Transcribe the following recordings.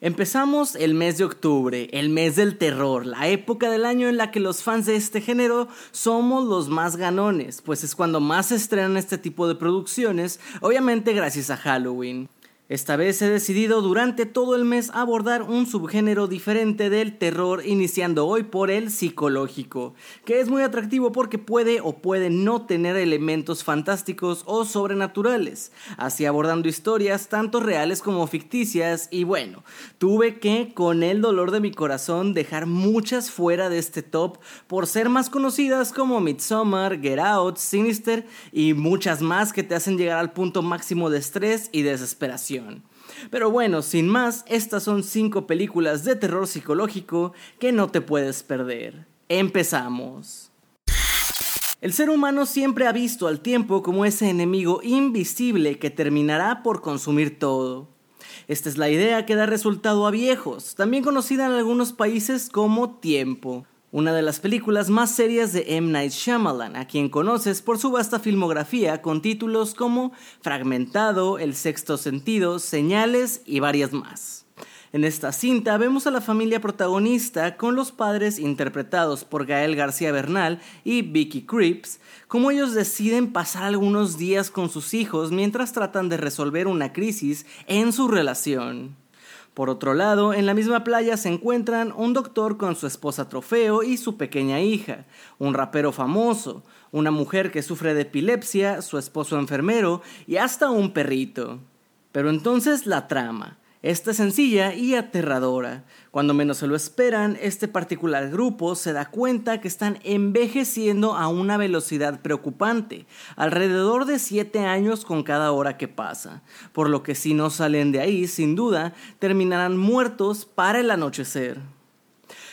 Empezamos el mes de octubre, el mes del terror, la época del año en la que los fans de este género somos los más ganones, pues es cuando más se estrenan este tipo de producciones, obviamente gracias a Halloween. Esta vez he decidido durante todo el mes abordar un subgénero diferente del terror, iniciando hoy por el psicológico, que es muy atractivo porque puede o puede no tener elementos fantásticos o sobrenaturales, así abordando historias tanto reales como ficticias y bueno, tuve que con el dolor de mi corazón dejar muchas fuera de este top por ser más conocidas como Midsommar, Get Out, Sinister y muchas más que te hacen llegar al punto máximo de estrés y desesperación. Pero bueno, sin más, estas son 5 películas de terror psicológico que no te puedes perder. Empezamos. El ser humano siempre ha visto al tiempo como ese enemigo invisible que terminará por consumir todo. Esta es la idea que da resultado a viejos, también conocida en algunos países como tiempo una de las películas más serias de M. Night Shyamalan, a quien conoces por su vasta filmografía con títulos como Fragmentado, El Sexto Sentido, Señales y varias más. En esta cinta vemos a la familia protagonista con los padres interpretados por Gael García Bernal y Vicky Creeps, como ellos deciden pasar algunos días con sus hijos mientras tratan de resolver una crisis en su relación. Por otro lado, en la misma playa se encuentran un doctor con su esposa trofeo y su pequeña hija, un rapero famoso, una mujer que sufre de epilepsia, su esposo enfermero y hasta un perrito. Pero entonces la trama. Esta es sencilla y aterradora. Cuando menos se lo esperan, este particular grupo se da cuenta que están envejeciendo a una velocidad preocupante, alrededor de 7 años con cada hora que pasa, por lo que si no salen de ahí, sin duda, terminarán muertos para el anochecer.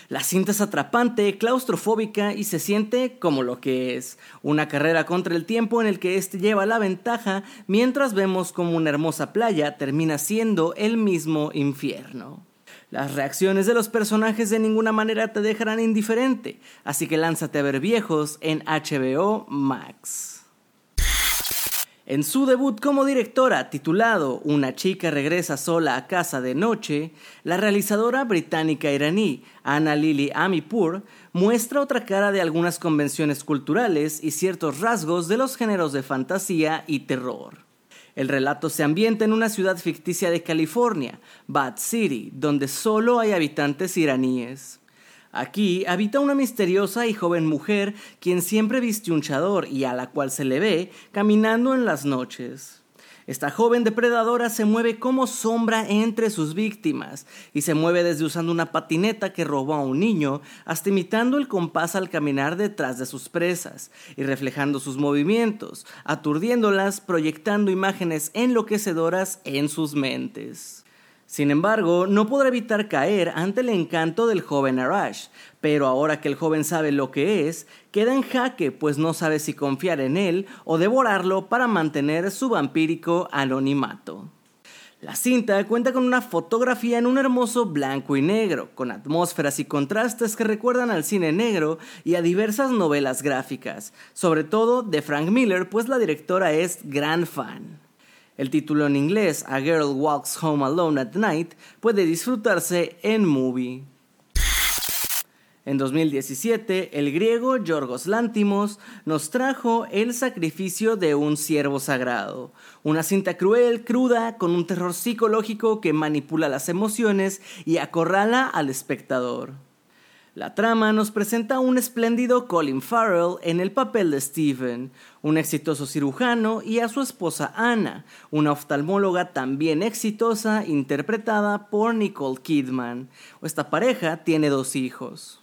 La cinta es atrapante, claustrofóbica y se siente como lo que es, una carrera contra el tiempo en el que éste lleva la ventaja mientras vemos como una hermosa playa termina siendo el mismo infierno. Las reacciones de los personajes de ninguna manera te dejarán indiferente, así que lánzate a ver viejos en HBO Max. En su debut como directora, titulado Una chica regresa sola a casa de noche, la realizadora británica iraní Anna Lili Amipur muestra otra cara de algunas convenciones culturales y ciertos rasgos de los géneros de fantasía y terror. El relato se ambienta en una ciudad ficticia de California, Bad City, donde solo hay habitantes iraníes. Aquí habita una misteriosa y joven mujer quien siempre viste un chador y a la cual se le ve caminando en las noches. Esta joven depredadora se mueve como sombra entre sus víctimas y se mueve desde usando una patineta que robó a un niño hasta imitando el compás al caminar detrás de sus presas y reflejando sus movimientos, aturdiéndolas, proyectando imágenes enloquecedoras en sus mentes. Sin embargo, no podrá evitar caer ante el encanto del joven Arash, pero ahora que el joven sabe lo que es, queda en jaque pues no sabe si confiar en él o devorarlo para mantener su vampírico anonimato. La cinta cuenta con una fotografía en un hermoso blanco y negro, con atmósferas y contrastes que recuerdan al cine negro y a diversas novelas gráficas, sobre todo de Frank Miller, pues la directora es gran fan. El título en inglés, A Girl Walks Home Alone at Night, puede disfrutarse en Movie. En 2017, el griego Yorgos Lántimos nos trajo El sacrificio de un siervo sagrado, una cinta cruel, cruda, con un terror psicológico que manipula las emociones y acorrala al espectador. La trama nos presenta a un espléndido Colin Farrell en el papel de Stephen, un exitoso cirujano, y a su esposa Anna, una oftalmóloga también exitosa interpretada por Nicole Kidman. Esta pareja tiene dos hijos.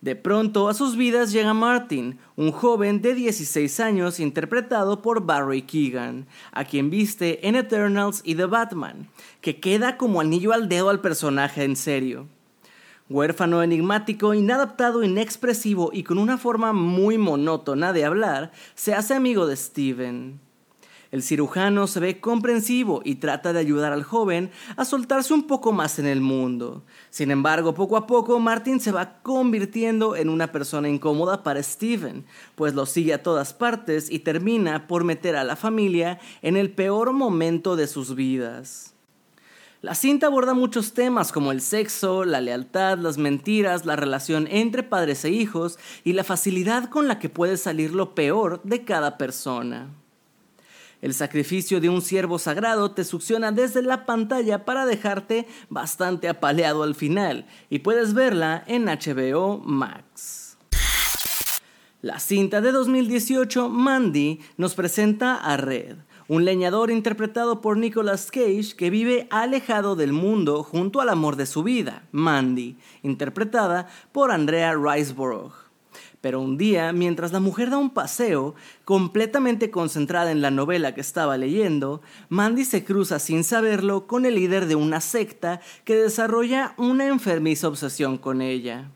De pronto a sus vidas llega Martin, un joven de 16 años interpretado por Barry Keegan, a quien viste en Eternals y The Batman, que queda como anillo al dedo al personaje en serio. Huérfano enigmático, inadaptado, inexpresivo y con una forma muy monótona de hablar, se hace amigo de Steven. El cirujano se ve comprensivo y trata de ayudar al joven a soltarse un poco más en el mundo. Sin embargo, poco a poco Martin se va convirtiendo en una persona incómoda para Steven, pues lo sigue a todas partes y termina por meter a la familia en el peor momento de sus vidas. La cinta aborda muchos temas como el sexo, la lealtad, las mentiras, la relación entre padres e hijos y la facilidad con la que puede salir lo peor de cada persona. El sacrificio de un siervo sagrado te succiona desde la pantalla para dejarte bastante apaleado al final y puedes verla en HBO Max. La cinta de 2018, Mandy, nos presenta a Red, un leñador interpretado por Nicolas Cage que vive alejado del mundo junto al amor de su vida, Mandy, interpretada por Andrea Riseborough. Pero un día, mientras la mujer da un paseo, completamente concentrada en la novela que estaba leyendo, Mandy se cruza sin saberlo con el líder de una secta que desarrolla una enfermiza obsesión con ella.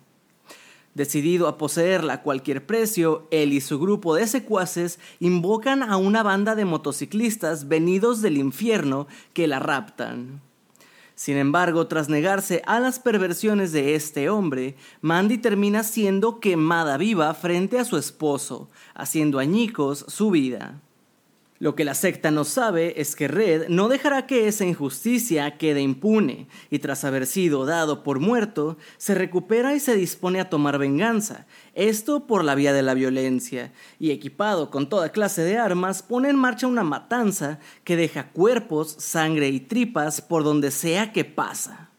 Decidido a poseerla a cualquier precio, él y su grupo de secuaces invocan a una banda de motociclistas venidos del infierno que la raptan. Sin embargo, tras negarse a las perversiones de este hombre, Mandy termina siendo quemada viva frente a su esposo, haciendo añicos su vida. Lo que la secta no sabe es que Red no dejará que esa injusticia quede impune, y tras haber sido dado por muerto, se recupera y se dispone a tomar venganza, esto por la vía de la violencia, y equipado con toda clase de armas, pone en marcha una matanza que deja cuerpos, sangre y tripas por donde sea que pasa.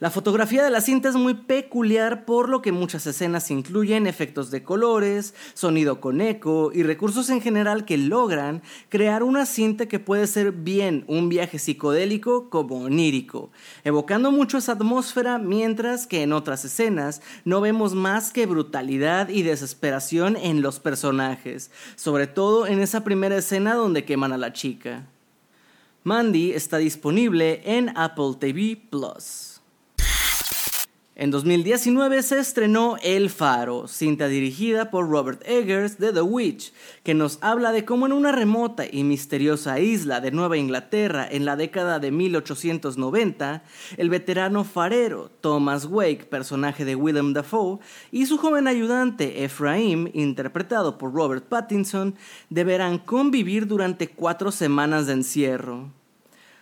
La fotografía de la cinta es muy peculiar por lo que muchas escenas incluyen efectos de colores, sonido con eco y recursos en general que logran crear una cinta que puede ser bien un viaje psicodélico como onírico, evocando mucho esa atmósfera mientras que en otras escenas no vemos más que brutalidad y desesperación en los personajes, sobre todo en esa primera escena donde queman a la chica. Mandy está disponible en Apple TV Plus. En 2019 se estrenó El Faro, cinta dirigida por Robert Eggers de The Witch, que nos habla de cómo en una remota y misteriosa isla de Nueva Inglaterra en la década de 1890, el veterano farero Thomas Wake, personaje de Willem Dafoe, y su joven ayudante Ephraim, interpretado por Robert Pattinson, deberán convivir durante cuatro semanas de encierro.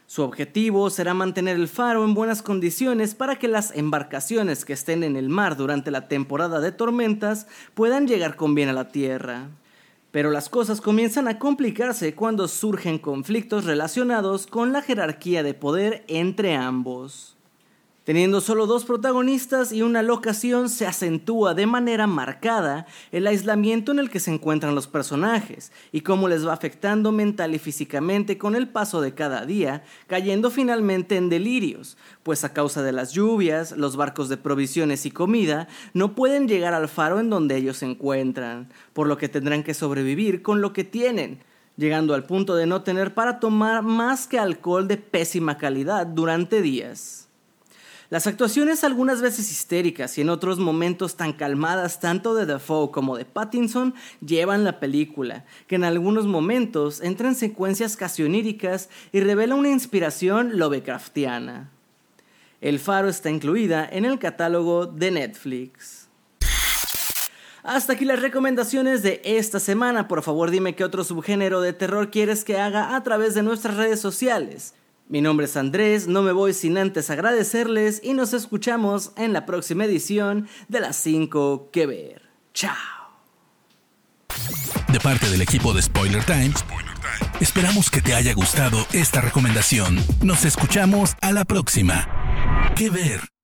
Su objetivo será mantener el faro en buenas condiciones para que las embarcaciones que estén en el mar durante la temporada de tormentas puedan llegar con bien a la tierra. Pero las cosas comienzan a complicarse cuando surgen conflictos relacionados con la jerarquía de poder entre ambos. Teniendo solo dos protagonistas y una locación, se acentúa de manera marcada el aislamiento en el que se encuentran los personajes y cómo les va afectando mental y físicamente con el paso de cada día, cayendo finalmente en delirios, pues a causa de las lluvias, los barcos de provisiones y comida no pueden llegar al faro en donde ellos se encuentran, por lo que tendrán que sobrevivir con lo que tienen, llegando al punto de no tener para tomar más que alcohol de pésima calidad durante días. Las actuaciones algunas veces histéricas y en otros momentos tan calmadas tanto de Defoe como de Pattinson llevan la película, que en algunos momentos entra en secuencias casi oníricas y revela una inspiración Lovecraftiana. El Faro está incluida en el catálogo de Netflix. Hasta aquí las recomendaciones de esta semana. Por favor dime qué otro subgénero de terror quieres que haga a través de nuestras redes sociales. Mi nombre es Andrés, no me voy sin antes agradecerles y nos escuchamos en la próxima edición de las 5 que ver. Chao. De parte del equipo de Spoiler Times, esperamos que te haya gustado esta recomendación. Nos escuchamos a la próxima. Que ver.